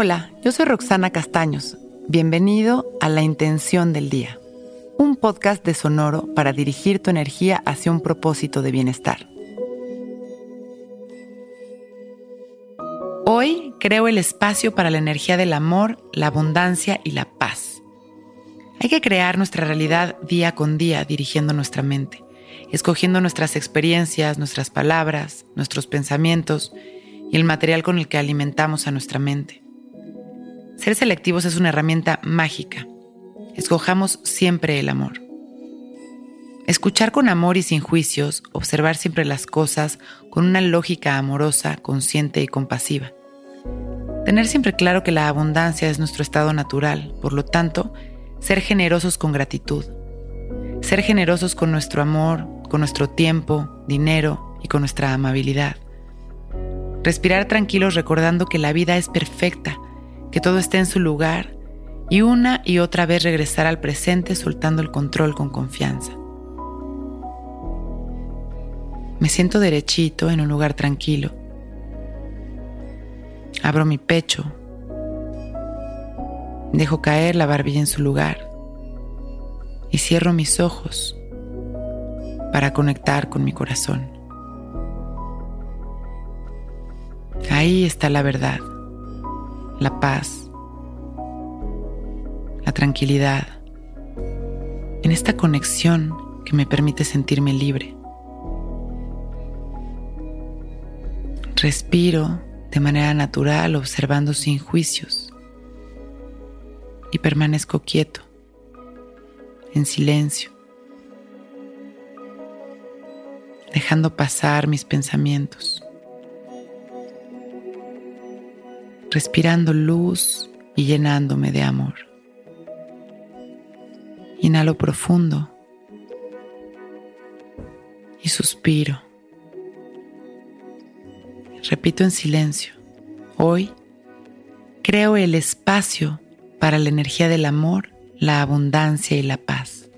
Hola, yo soy Roxana Castaños. Bienvenido a La Intención del Día, un podcast de Sonoro para dirigir tu energía hacia un propósito de bienestar. Hoy creo el espacio para la energía del amor, la abundancia y la paz. Hay que crear nuestra realidad día con día dirigiendo nuestra mente, escogiendo nuestras experiencias, nuestras palabras, nuestros pensamientos y el material con el que alimentamos a nuestra mente. Ser selectivos es una herramienta mágica. Escojamos siempre el amor. Escuchar con amor y sin juicios, observar siempre las cosas con una lógica amorosa, consciente y compasiva. Tener siempre claro que la abundancia es nuestro estado natural, por lo tanto, ser generosos con gratitud. Ser generosos con nuestro amor, con nuestro tiempo, dinero y con nuestra amabilidad. Respirar tranquilos recordando que la vida es perfecta que todo esté en su lugar y una y otra vez regresar al presente soltando el control con confianza. Me siento derechito en un lugar tranquilo. Abro mi pecho. Dejo caer la barbilla en su lugar y cierro mis ojos para conectar con mi corazón. Ahí está la verdad la paz, la tranquilidad, en esta conexión que me permite sentirme libre. Respiro de manera natural observando sin juicios y permanezco quieto, en silencio, dejando pasar mis pensamientos. Respirando luz y llenándome de amor. Inhalo profundo y suspiro. Repito en silencio. Hoy creo el espacio para la energía del amor, la abundancia y la paz.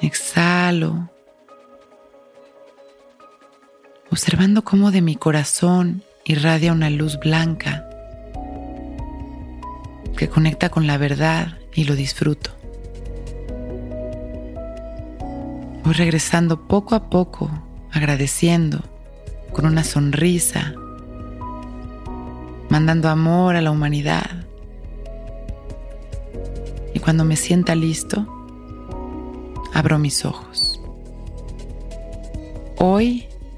Exhalo observando cómo de mi corazón irradia una luz blanca que conecta con la verdad y lo disfruto. Voy regresando poco a poco, agradeciendo, con una sonrisa, mandando amor a la humanidad. Y cuando me sienta listo, abro mis ojos. Hoy